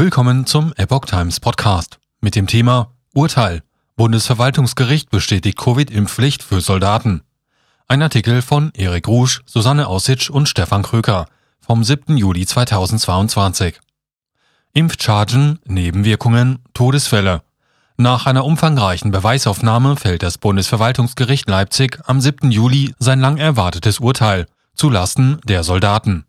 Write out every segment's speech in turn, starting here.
Willkommen zum Epoch Times Podcast mit dem Thema Urteil. Bundesverwaltungsgericht bestätigt Covid-Impfpflicht für Soldaten. Ein Artikel von Erik Rusch, Susanne Aussitsch und Stefan Kröker vom 7. Juli 2022. Impfchargen, Nebenwirkungen, Todesfälle. Nach einer umfangreichen Beweisaufnahme fällt das Bundesverwaltungsgericht Leipzig am 7. Juli sein lang erwartetes Urteil zulasten der Soldaten.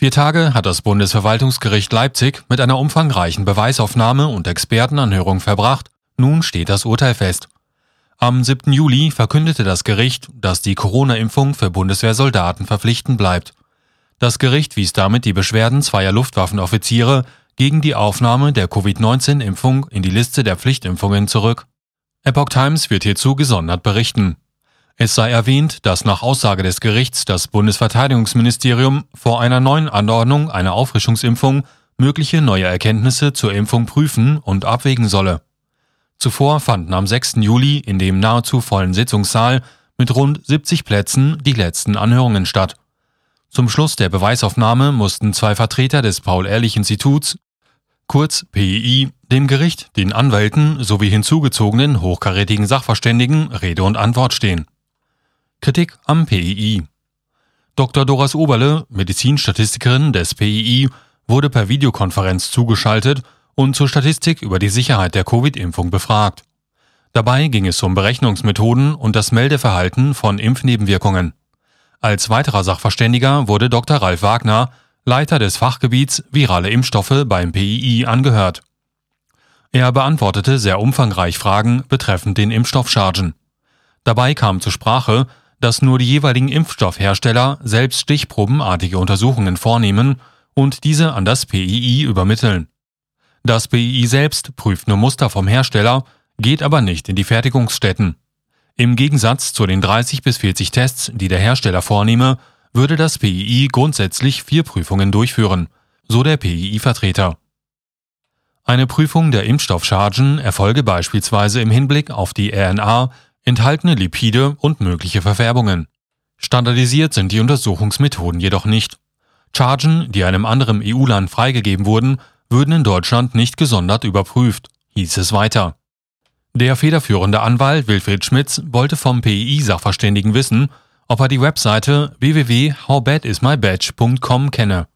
Vier Tage hat das Bundesverwaltungsgericht Leipzig mit einer umfangreichen Beweisaufnahme und Expertenanhörung verbracht. Nun steht das Urteil fest. Am 7. Juli verkündete das Gericht, dass die Corona-Impfung für Bundeswehrsoldaten verpflichtend bleibt. Das Gericht wies damit die Beschwerden zweier Luftwaffenoffiziere gegen die Aufnahme der Covid-19-Impfung in die Liste der Pflichtimpfungen zurück. Epoch Times wird hierzu gesondert berichten. Es sei erwähnt, dass nach Aussage des Gerichts das Bundesverteidigungsministerium vor einer neuen Anordnung einer Auffrischungsimpfung mögliche neue Erkenntnisse zur Impfung prüfen und abwägen solle. Zuvor fanden am 6. Juli in dem nahezu vollen Sitzungssaal mit rund 70 Plätzen die letzten Anhörungen statt. Zum Schluss der Beweisaufnahme mussten zwei Vertreter des Paul-Ehrlich-Instituts, kurz PEI, dem Gericht, den Anwälten sowie hinzugezogenen hochkarätigen Sachverständigen Rede und Antwort stehen. Kritik am PII. Dr. Doras Oberle, Medizinstatistikerin des PII, wurde per Videokonferenz zugeschaltet und zur Statistik über die Sicherheit der Covid-Impfung befragt. Dabei ging es um Berechnungsmethoden und das Meldeverhalten von Impfnebenwirkungen. Als weiterer Sachverständiger wurde Dr. Ralf Wagner, Leiter des Fachgebiets Virale Impfstoffe beim PII, angehört. Er beantwortete sehr umfangreich Fragen betreffend den Impfstoffchargen. Dabei kam zur Sprache, dass nur die jeweiligen Impfstoffhersteller selbst stichprobenartige Untersuchungen vornehmen und diese an das PII übermitteln. Das PII selbst prüft nur Muster vom Hersteller, geht aber nicht in die Fertigungsstätten. Im Gegensatz zu den 30 bis 40 Tests, die der Hersteller vornehme, würde das PII grundsätzlich vier Prüfungen durchführen, so der PII-Vertreter. Eine Prüfung der Impfstoffchargen erfolge beispielsweise im Hinblick auf die RNA enthaltene Lipide und mögliche Verfärbungen. Standardisiert sind die Untersuchungsmethoden jedoch nicht. Chargen, die einem anderen EU-Land freigegeben wurden, würden in Deutschland nicht gesondert überprüft, hieß es weiter. Der federführende Anwalt Wilfried Schmitz wollte vom PI-Sachverständigen wissen, ob er die Webseite www.howbadismybadge.com kenne.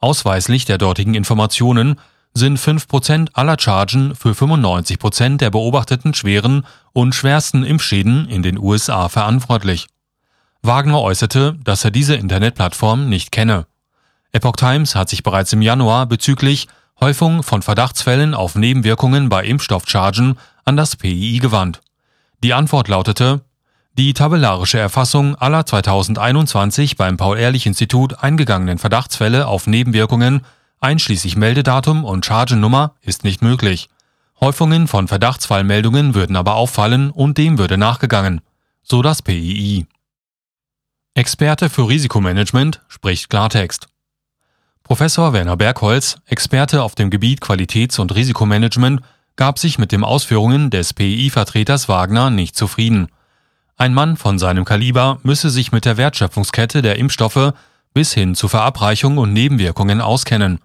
Ausweislich der dortigen Informationen sind 5% aller Chargen für 95% der beobachteten schweren und schwersten Impfschäden in den USA verantwortlich. Wagner äußerte, dass er diese Internetplattform nicht kenne. Epoch Times hat sich bereits im Januar bezüglich Häufung von Verdachtsfällen auf Nebenwirkungen bei Impfstoffchargen an das PII gewandt. Die Antwort lautete, die tabellarische Erfassung aller 2021 beim Paul-Ehrlich-Institut eingegangenen Verdachtsfälle auf Nebenwirkungen einschließlich Meldedatum und Chargennummer ist nicht möglich. Häufungen von Verdachtsfallmeldungen würden aber auffallen und dem würde nachgegangen, so das PII. Experte für Risikomanagement spricht Klartext. Professor Werner Bergholz, Experte auf dem Gebiet Qualitäts- und Risikomanagement, gab sich mit den Ausführungen des PI-Vertreters Wagner nicht zufrieden. Ein Mann von seinem Kaliber müsse sich mit der Wertschöpfungskette der Impfstoffe bis hin zu Verabreichung und Nebenwirkungen auskennen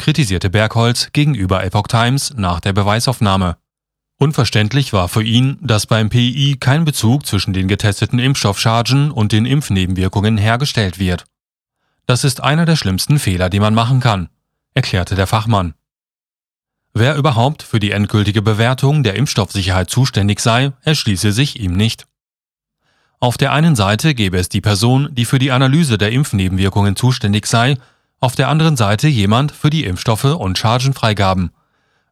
kritisierte Bergholz gegenüber Epoch Times nach der Beweisaufnahme. Unverständlich war für ihn, dass beim PI kein Bezug zwischen den getesteten Impfstoffchargen und den Impfnebenwirkungen hergestellt wird. Das ist einer der schlimmsten Fehler, die man machen kann, erklärte der Fachmann. Wer überhaupt für die endgültige Bewertung der Impfstoffsicherheit zuständig sei, erschließe sich ihm nicht. Auf der einen Seite gäbe es die Person, die für die Analyse der Impfnebenwirkungen zuständig sei auf der anderen Seite jemand für die Impfstoffe und Chargenfreigaben.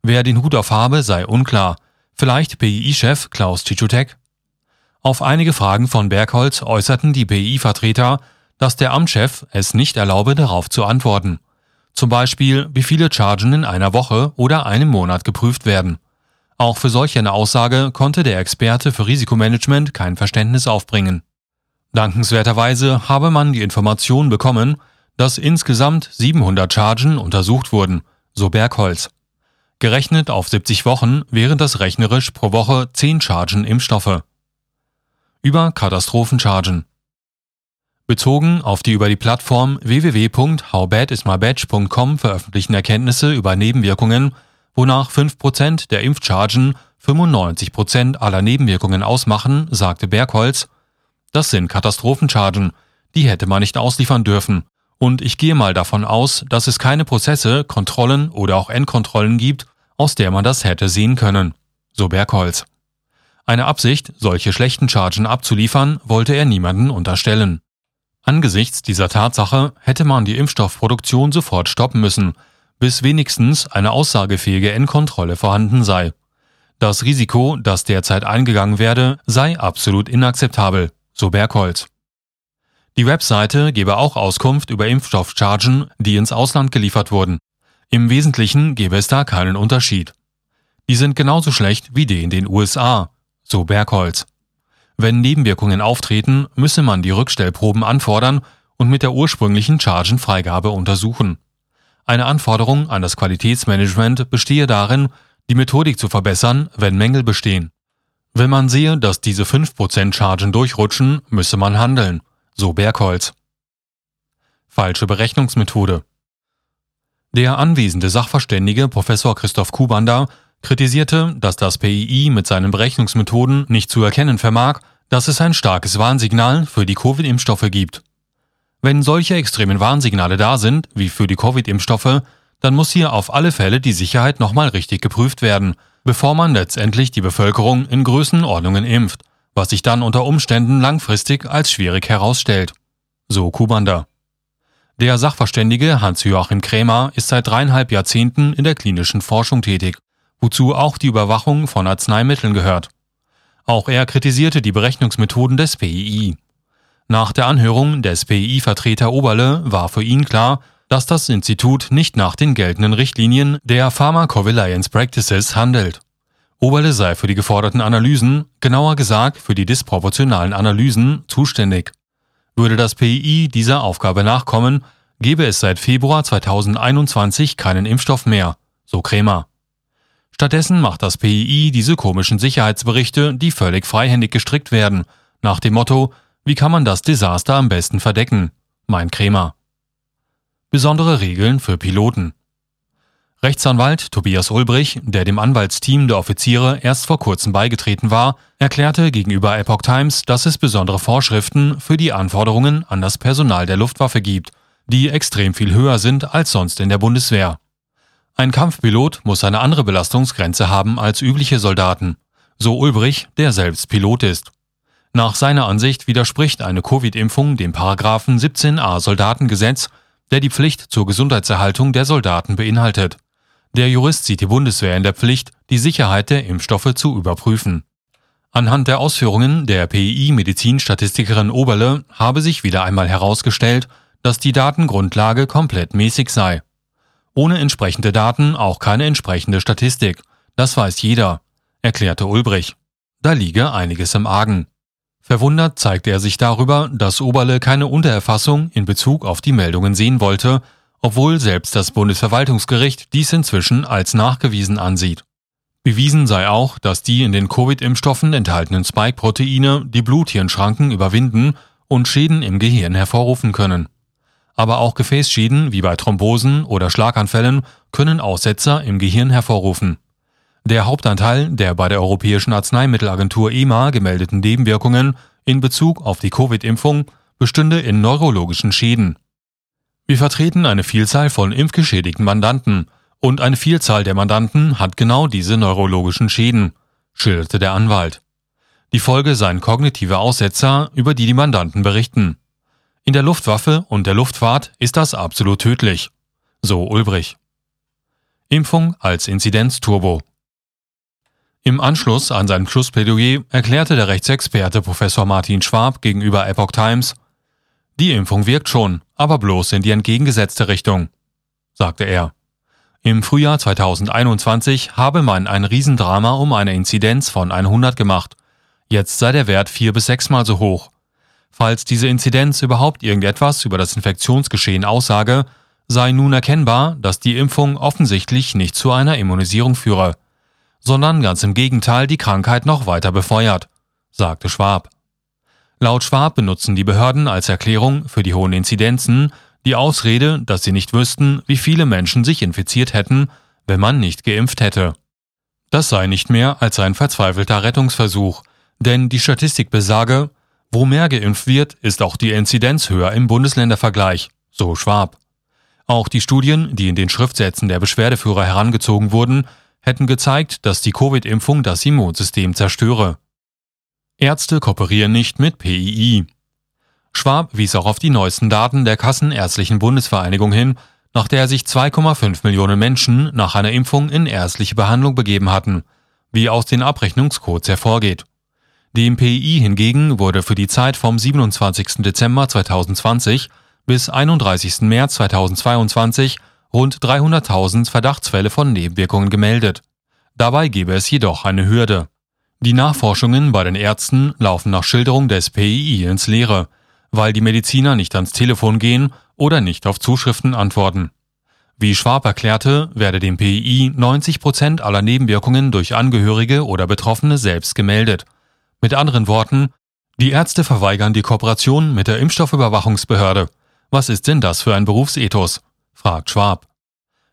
Wer den Hut auf habe, sei unklar. Vielleicht PII-Chef Klaus Tschichutek? Auf einige Fragen von Bergholz äußerten die PI-Vertreter, dass der Amtschef es nicht erlaube, darauf zu antworten. Zum Beispiel, wie viele Chargen in einer Woche oder einem Monat geprüft werden. Auch für solch eine Aussage konnte der Experte für Risikomanagement kein Verständnis aufbringen. Dankenswerterweise habe man die Information bekommen, dass insgesamt 700 Chargen untersucht wurden, so Bergholz. Gerechnet auf 70 Wochen wären das rechnerisch pro Woche 10 Chargen Impfstoffe. Über Katastrophenchargen. Bezogen auf die über die Plattform www.howbadismybadge.com veröffentlichten Erkenntnisse über Nebenwirkungen, wonach 5% der Impfchargen 95% aller Nebenwirkungen ausmachen, sagte Bergholz, das sind Katastrophenchargen, die hätte man nicht ausliefern dürfen. Und ich gehe mal davon aus, dass es keine Prozesse, Kontrollen oder auch Endkontrollen gibt, aus der man das hätte sehen können. So Bergholz. Eine Absicht, solche schlechten Chargen abzuliefern, wollte er niemanden unterstellen. Angesichts dieser Tatsache hätte man die Impfstoffproduktion sofort stoppen müssen, bis wenigstens eine aussagefähige Endkontrolle vorhanden sei. Das Risiko, das derzeit eingegangen werde, sei absolut inakzeptabel, so Bergholz. Die Webseite gebe auch Auskunft über Impfstoffchargen, die ins Ausland geliefert wurden. Im Wesentlichen gebe es da keinen Unterschied. Die sind genauso schlecht wie die in den USA, so Bergholz. Wenn Nebenwirkungen auftreten, müsse man die Rückstellproben anfordern und mit der ursprünglichen Chargenfreigabe untersuchen. Eine Anforderung an das Qualitätsmanagement bestehe darin, die Methodik zu verbessern, wenn Mängel bestehen. Wenn man sehe, dass diese 5% Chargen durchrutschen, müsse man handeln, so Bergholz. Falsche Berechnungsmethode. Der anwesende Sachverständige Professor Christoph Kubander kritisierte, dass das PII mit seinen Berechnungsmethoden nicht zu erkennen vermag, dass es ein starkes Warnsignal für die Covid-Impfstoffe gibt. Wenn solche extremen Warnsignale da sind, wie für die Covid-Impfstoffe, dann muss hier auf alle Fälle die Sicherheit nochmal richtig geprüft werden, bevor man letztendlich die Bevölkerung in Größenordnungen impft, was sich dann unter Umständen langfristig als schwierig herausstellt. So Kubander. Der Sachverständige Hans-Joachim Krämer ist seit dreieinhalb Jahrzehnten in der klinischen Forschung tätig wozu auch die Überwachung von Arzneimitteln gehört. Auch er kritisierte die Berechnungsmethoden des PII. Nach der Anhörung des PII-Vertreter Oberle war für ihn klar, dass das Institut nicht nach den geltenden Richtlinien der Pharmacovigilance Practices handelt. Oberle sei für die geforderten Analysen, genauer gesagt für die disproportionalen Analysen, zuständig. Würde das PII dieser Aufgabe nachkommen, gäbe es seit Februar 2021 keinen Impfstoff mehr, so Krämer. Stattdessen macht das PII diese komischen Sicherheitsberichte, die völlig freihändig gestrickt werden, nach dem Motto, wie kann man das Desaster am besten verdecken? Mein Krämer. Besondere Regeln für Piloten. Rechtsanwalt Tobias Ulbrich, der dem Anwaltsteam der Offiziere erst vor kurzem beigetreten war, erklärte gegenüber Epoch Times, dass es besondere Vorschriften für die Anforderungen an das Personal der Luftwaffe gibt, die extrem viel höher sind als sonst in der Bundeswehr. Ein Kampfpilot muss eine andere Belastungsgrenze haben als übliche Soldaten, so Ulbrich, der selbst Pilot ist. Nach seiner Ansicht widerspricht eine Covid-Impfung dem Paragraphen 17a Soldatengesetz, der die Pflicht zur Gesundheitserhaltung der Soldaten beinhaltet. Der Jurist sieht die Bundeswehr in der Pflicht, die Sicherheit der Impfstoffe zu überprüfen. Anhand der Ausführungen der PI-Medizinstatistikerin Oberle habe sich wieder einmal herausgestellt, dass die Datengrundlage komplett mäßig sei. Ohne entsprechende Daten auch keine entsprechende Statistik. Das weiß jeder, erklärte Ulbrich. Da liege einiges im Argen. Verwundert zeigte er sich darüber, dass Oberle keine Untererfassung in Bezug auf die Meldungen sehen wollte, obwohl selbst das Bundesverwaltungsgericht dies inzwischen als nachgewiesen ansieht. Bewiesen sei auch, dass die in den Covid-Impfstoffen enthaltenen Spike-Proteine die Bluthirnschranken überwinden und Schäden im Gehirn hervorrufen können aber auch Gefäßschäden wie bei Thrombosen oder Schlaganfällen können Aussetzer im Gehirn hervorrufen. Der Hauptanteil der bei der Europäischen Arzneimittelagentur EMA gemeldeten Nebenwirkungen in Bezug auf die Covid-Impfung bestünde in neurologischen Schäden. Wir vertreten eine Vielzahl von impfgeschädigten Mandanten und eine Vielzahl der Mandanten hat genau diese neurologischen Schäden, schilderte der Anwalt. Die Folge seien kognitive Aussetzer, über die die Mandanten berichten. In der Luftwaffe und der Luftfahrt ist das absolut tödlich. So Ulbrich. Impfung als Inzidenzturbo. Im Anschluss an sein Schlussplädoyer erklärte der Rechtsexperte Professor Martin Schwab gegenüber Epoch Times, die Impfung wirkt schon, aber bloß in die entgegengesetzte Richtung, sagte er. Im Frühjahr 2021 habe man ein Riesendrama um eine Inzidenz von 100 gemacht. Jetzt sei der Wert vier bis sechsmal so hoch. Falls diese Inzidenz überhaupt irgendetwas über das Infektionsgeschehen aussage, sei nun erkennbar, dass die Impfung offensichtlich nicht zu einer Immunisierung führe, sondern ganz im Gegenteil die Krankheit noch weiter befeuert, sagte Schwab. Laut Schwab benutzen die Behörden als Erklärung für die hohen Inzidenzen die Ausrede, dass sie nicht wüssten, wie viele Menschen sich infiziert hätten, wenn man nicht geimpft hätte. Das sei nicht mehr als ein verzweifelter Rettungsversuch, denn die Statistik besage, wo mehr geimpft wird, ist auch die Inzidenz höher im Bundesländervergleich, so Schwab. Auch die Studien, die in den Schriftsätzen der Beschwerdeführer herangezogen wurden, hätten gezeigt, dass die Covid-Impfung das Immunsystem zerstöre. Ärzte kooperieren nicht mit PII. Schwab wies auch auf die neuesten Daten der Kassenärztlichen Bundesvereinigung hin, nach der sich 2,5 Millionen Menschen nach einer Impfung in ärztliche Behandlung begeben hatten, wie aus den Abrechnungscodes hervorgeht. Dem PI hingegen wurde für die Zeit vom 27. Dezember 2020 bis 31. März 2022 rund 300.000 Verdachtsfälle von Nebenwirkungen gemeldet. Dabei gebe es jedoch eine Hürde. Die Nachforschungen bei den Ärzten laufen nach Schilderung des PII ins Leere, weil die Mediziner nicht ans Telefon gehen oder nicht auf Zuschriften antworten. Wie Schwab erklärte, werde dem PII 90 Prozent aller Nebenwirkungen durch Angehörige oder Betroffene selbst gemeldet. Mit anderen Worten, die Ärzte verweigern die Kooperation mit der Impfstoffüberwachungsbehörde. Was ist denn das für ein Berufsethos? fragt Schwab.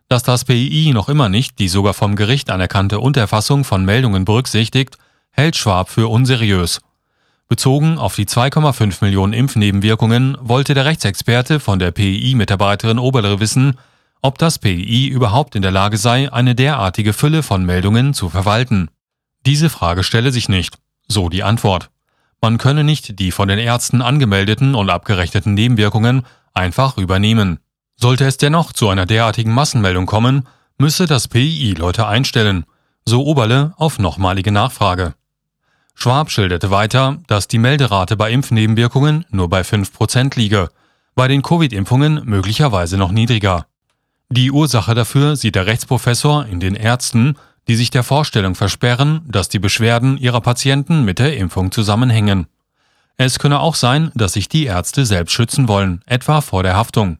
Dass das PII noch immer nicht die sogar vom Gericht anerkannte Unterfassung von Meldungen berücksichtigt, hält Schwab für unseriös. Bezogen auf die 2,5 Millionen Impfnebenwirkungen wollte der Rechtsexperte von der PI-Mitarbeiterin Oberle wissen, ob das PI überhaupt in der Lage sei, eine derartige Fülle von Meldungen zu verwalten. Diese Frage stelle sich nicht, so die Antwort. Man könne nicht die von den Ärzten angemeldeten und abgerechneten Nebenwirkungen einfach übernehmen. Sollte es dennoch zu einer derartigen Massenmeldung kommen, müsse das PI Leute einstellen, so Oberle auf nochmalige Nachfrage. Schwab schilderte weiter, dass die Melderate bei Impfnebenwirkungen nur bei 5% liege, bei den Covid-Impfungen möglicherweise noch niedriger. Die Ursache dafür sieht der Rechtsprofessor in den Ärzten, die sich der Vorstellung versperren, dass die Beschwerden ihrer Patienten mit der Impfung zusammenhängen. Es könne auch sein, dass sich die Ärzte selbst schützen wollen, etwa vor der Haftung.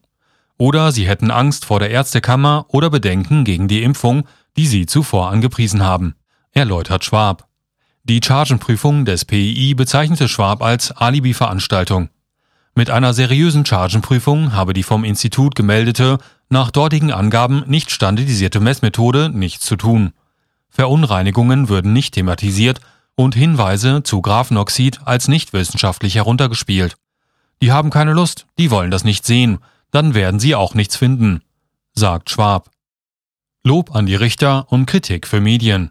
Oder sie hätten Angst vor der Ärztekammer oder Bedenken gegen die Impfung, die sie zuvor angepriesen haben, erläutert Schwab. Die Chargenprüfung des PII bezeichnete Schwab als Alibi-Veranstaltung. Mit einer seriösen Chargenprüfung habe die vom Institut gemeldete, nach dortigen Angaben nicht standardisierte Messmethode nichts zu tun. Verunreinigungen würden nicht thematisiert und Hinweise zu Graphenoxid als nicht wissenschaftlich heruntergespielt. Die haben keine Lust, die wollen das nicht sehen, dann werden sie auch nichts finden, sagt Schwab. Lob an die Richter und Kritik für Medien.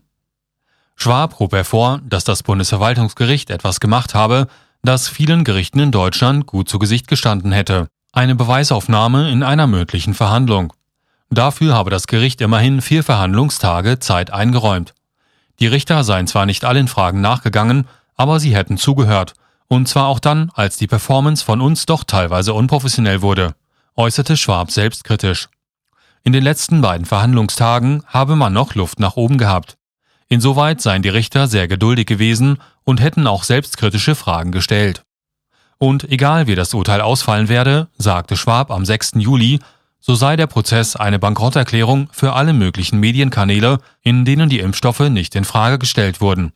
Schwab hob hervor, dass das Bundesverwaltungsgericht etwas gemacht habe, das vielen Gerichten in Deutschland gut zu Gesicht gestanden hätte. Eine Beweisaufnahme in einer mündlichen Verhandlung. Dafür habe das Gericht immerhin vier Verhandlungstage Zeit eingeräumt. Die Richter seien zwar nicht allen Fragen nachgegangen, aber sie hätten zugehört, und zwar auch dann, als die Performance von uns doch teilweise unprofessionell wurde, äußerte Schwab selbstkritisch. In den letzten beiden Verhandlungstagen habe man noch Luft nach oben gehabt. Insoweit seien die Richter sehr geduldig gewesen und hätten auch selbstkritische Fragen gestellt. Und egal wie das Urteil ausfallen werde, sagte Schwab am 6. Juli, so sei der Prozess eine Bankrotterklärung für alle möglichen Medienkanäle, in denen die Impfstoffe nicht in Frage gestellt wurden.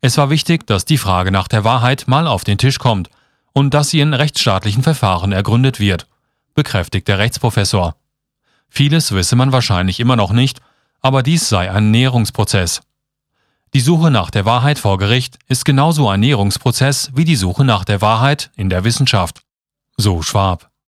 Es war wichtig, dass die Frage nach der Wahrheit mal auf den Tisch kommt und dass sie in rechtsstaatlichen Verfahren ergründet wird, bekräftigt der Rechtsprofessor. Vieles wisse man wahrscheinlich immer noch nicht aber dies sei ein Näherungsprozess. Die Suche nach der Wahrheit vor Gericht ist genauso ein Näherungsprozess wie die Suche nach der Wahrheit in der Wissenschaft. So Schwab.